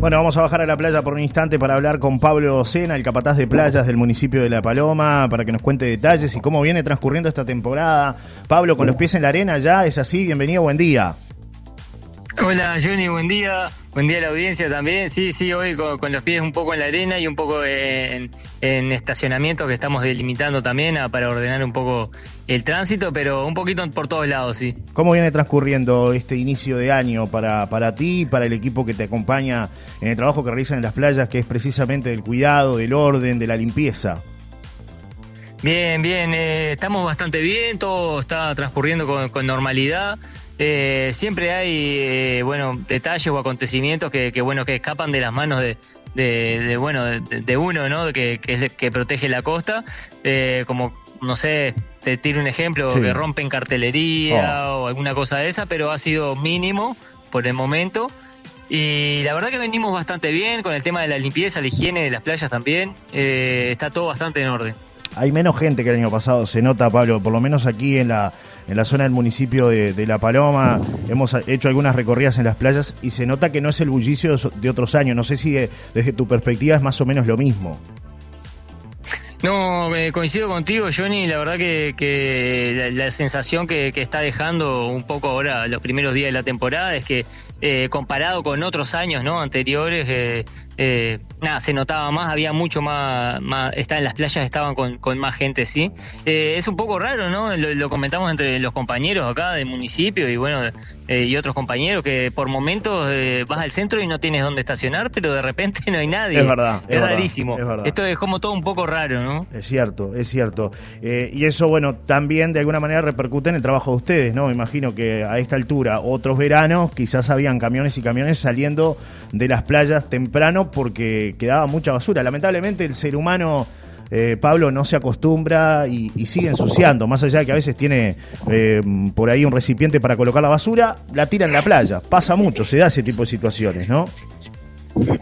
Bueno, vamos a bajar a la playa por un instante para hablar con Pablo Sena, el capataz de playas del municipio de La Paloma, para que nos cuente detalles y cómo viene transcurriendo esta temporada. Pablo, con los pies en la arena ya, es así, bienvenido, buen día. Hola Johnny, buen día. Buen día a la audiencia también. Sí, sí, hoy con, los pies un poco en la arena y un poco en, en estacionamiento que estamos delimitando también para ordenar un poco el tránsito, pero un poquito por todos lados, sí. ¿Cómo viene transcurriendo este inicio de año para, para ti y para el equipo que te acompaña en el trabajo que realizan en las playas, que es precisamente del cuidado, del orden, de la limpieza? Bien, bien, eh, estamos bastante bien, todo está transcurriendo con normalidad. Eh, siempre hay eh, bueno detalles o acontecimientos que, bueno que escapan de las manos de, bueno de, uno no que, que, protege la costa. Eh, como no sé te tiro un ejemplo que rompen cartelería oh. o alguna cosa de esa pero ha sido mínimo por el momento. Y la verdad que venimos bastante bien con el tema de la limpieza la higiene de las playas también. Está todo bastante en orden hay menos gente que el año pasado, se nota, Pablo, por lo menos aquí en la, en la zona del municipio de, La Paloma. Hemos hecho algunas recorridas en las playas y se nota que no es el bullicio de otros años. No sé si eh, desde tu perspectiva es más o menos lo mismo. No, coincido contigo, Johnny. La verdad que, la, sensación que, está dejando un poco ahora los primeros días de la temporada es que eh, comparado con otros años no anteriores, eh, eh, nada, se notaba más, había mucho más, más está, en las playas estaban con, más gente, sí. es un poco raro, ¿no? Lo, comentamos entre los compañeros acá del municipio y bueno, y otros compañeros que por momentos vas al centro y no tienes dónde estacionar, pero de repente no hay nadie. Es verdad. Es, rarísimo. Esto es como todo un poco raro, ¿no? Es cierto, es cierto. y eso, bueno, también de alguna manera repercute en el trabajo de ustedes, ¿no? Me imagino que a esta altura, otros veranos, quizás había camiones y camiones saliendo de las playas temprano porque quedaba mucha basura. Lamentablemente el ser humano... Eh, Pablo no se acostumbra y, sigue ensuciando, más allá de que a veces tiene eh, por ahí un recipiente para colocar la basura, la tira en la playa. Pasa mucho, se da ese tipo de situaciones, ¿no?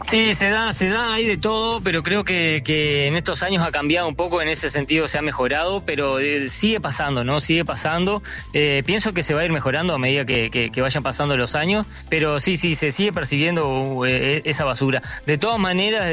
Sí, se da, se da ahí de todo, pero creo que, en estos años ha cambiado un poco, en ese sentido se ha mejorado, pero eh, sigue pasando, ¿no? Sigue pasando. Eh, pienso que se va a ir mejorando a medida que, vayan pasando los años, pero sí, sí, se sigue percibiendo eh, esa basura. De todas maneras,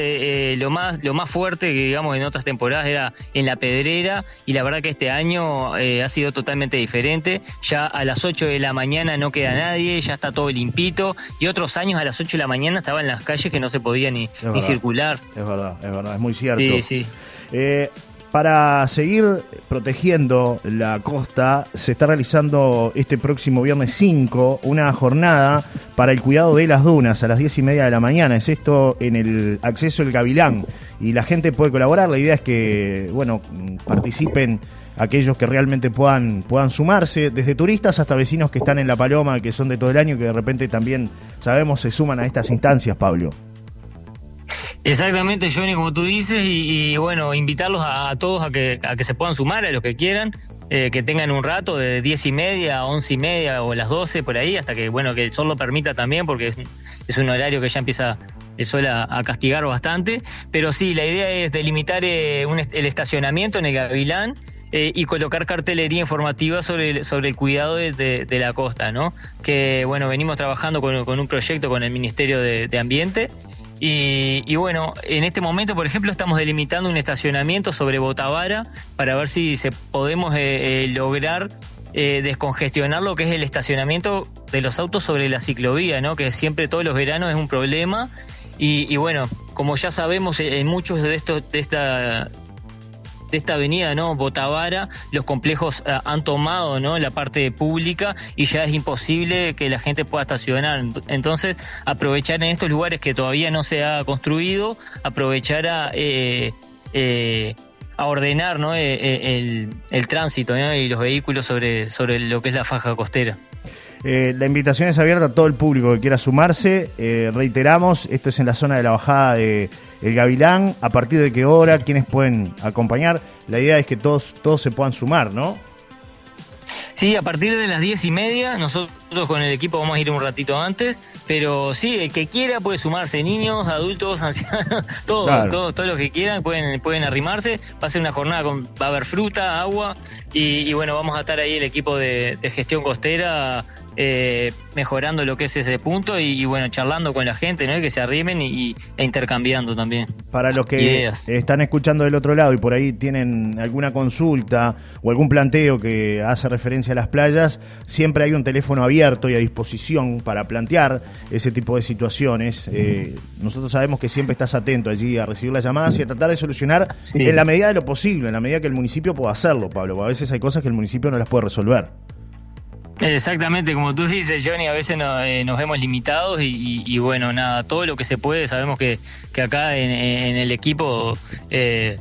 lo más lo más fuerte digamos en otras temporadas era en la pedrera, y la verdad que este año ha sido totalmente diferente. Ya a las 8 de la mañana no queda nadie, ya está todo limpito, y otros años a las 8 de la mañana estaban en las calles que no se podía ni, circular. Es verdad, es verdad, es muy cierto. Sí, sí. Eh, para seguir protegiendo la costa, se está realizando este próximo viernes 5 una jornada para el cuidado de las dunas a las 10 y media de la mañana. Es esto en el acceso El Gavilán. Y la gente puede colaborar. La idea es que, bueno, participen aquellos que realmente puedan, puedan sumarse, desde turistas hasta vecinos que están en La Paloma, que son de todo el año, que de repente también sabemos se suman a estas instancias, Pablo. Exactamente, Johnny, como tú dices, y, bueno, invitarlos a, todos a que, a que se puedan sumar, a los que quieran, eh, que tengan un rato de diez y media a once y media o las doce por ahí, hasta que, bueno, que el sol lo permita también, porque es, un horario que ya empieza el sol a, castigar bastante. Pero sí, la idea es delimitar eh, el estacionamiento en el Gavilán eh, y colocar cartelería informativa sobre el, sobre el cuidado de, la costa, ¿no? Que, bueno, venimos trabajando con, un proyecto con el Ministerio de Ambiente y, bueno, en este momento, por ejemplo, estamos delimitando un estacionamiento sobre Botavara para ver si se podemos eh, eh, lograr eh, descongestionar lo que es el estacionamiento de los autos sobre la ciclovía, ¿no? Que siempre todos los veranos es un problema. Y, y bueno, como ya sabemos, en muchos de estos de esta de esta avenida, ¿no? Botavara, los complejos eh, han tomado, ¿no? La parte pública y ya es imposible que la gente pueda estacionar. Entonces, aprovechar en estos lugares que todavía no se ha construido, aprovechar a, eh, eh, a ordenar, ¿no? el, el, tránsito y los vehículos sobre, sobre lo que es la faja costera. La invitación es abierta a todo el público que quiera sumarse. reiteramos, esto es en la zona de la bajada de el Gavilán, a partir de qué hora, quiénes pueden acompañar. La idea es que todos, todos se puedan sumar, ¿no? Sí, a partir de las diez y media, nosotros con el equipo vamos a ir un ratito antes, pero sí, el que quiera puede sumarse, niños, adultos, ancianos, todos, todos, todos los que quieran pueden, pueden arrimarse. Va a ser una jornada con, va a haber fruta, agua, y, bueno, vamos a estar ahí el equipo de, gestión costera eh, mejorando lo que es ese punto y, bueno, charlando con la gente, ¿no? que se arrimen y, e intercambiando también. Para los que están escuchando del otro lado y por ahí tienen alguna consulta o algún planteo que hace referencia a las playas, siempre hay un teléfono abierto y a disposición para plantear ese tipo de situaciones. Eh, nosotros sabemos que siempre estás atento allí a recibir las llamadas y a tratar de solucionar en la medida de lo posible, en la medida que el municipio pueda hacerlo, Pablo. A veces hay cosas que el municipio no las puede resolver. Exactamente, como tú dices, Johnny, a veces eh, nos vemos limitados y, bueno, nada, todo lo que se puede, sabemos que, acá en, el equipo eh,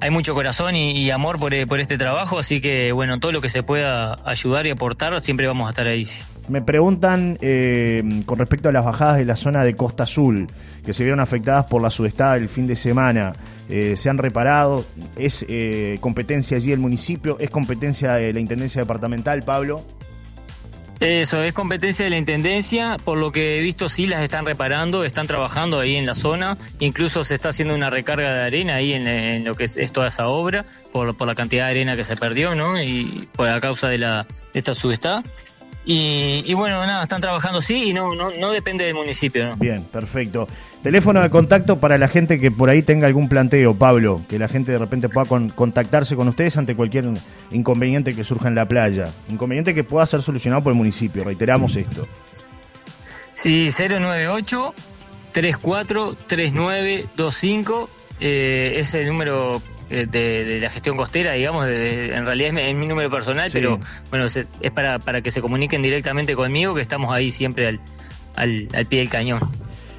hay mucho corazón y, amor eh, por, este trabajo, así que bueno, todo lo que se pueda ayudar y aportar, siempre vamos a estar ahí. Me preguntan con respecto a las bajadas de la zona de Costa Azul, que se vieron afectadas por la sudestada el fin de semana. ¿Se han reparado? ¿Es competencia allí del municipio? ¿Es competencia de la Intendencia Departamental, Pablo? Eso es competencia de la Intendencia, por lo que he visto sí las están reparando, están trabajando ahí en la zona, incluso se está haciendo una recarga de arena ahí en, lo que es, toda esa obra, por, por, la cantidad de arena que se perdió, ¿no? Y por la causa de, la, de esta subestada. Y, bueno, nada, están trabajando sí y no, no, no depende del municipio. ¿no? Bien, perfecto. Teléfono de contacto para la gente que por ahí tenga algún planteo, Pablo, que la gente de repente pueda contactarse con ustedes ante cualquier inconveniente que surja en la playa. Inconveniente que pueda ser solucionado por el municipio, reiteramos esto. Sí, 098 343925 eh, es el número eh, de, la gestión costera, digamos, en realidad es mi, número personal, pero bueno, es, para, para, que se comuniquen directamente conmigo, que estamos ahí siempre al, al, pie del cañón.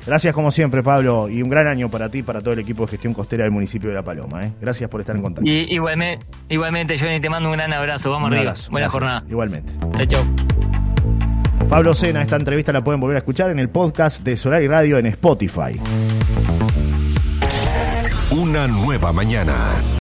Gracias como siempre, Pablo, y un gran año para ti, para todo el equipo de gestión costera del municipio de La Paloma. ¿eh? Gracias por estar en contacto. Y, igualmente, igualmente, Johnny, te mando un gran abrazo. Vamos arriba. Buena jornada. Igualmente. Chao. Pablo Sena, esta entrevista la pueden volver a escuchar en el podcast de Solar y Radio en Spotify. Una nueva mañana.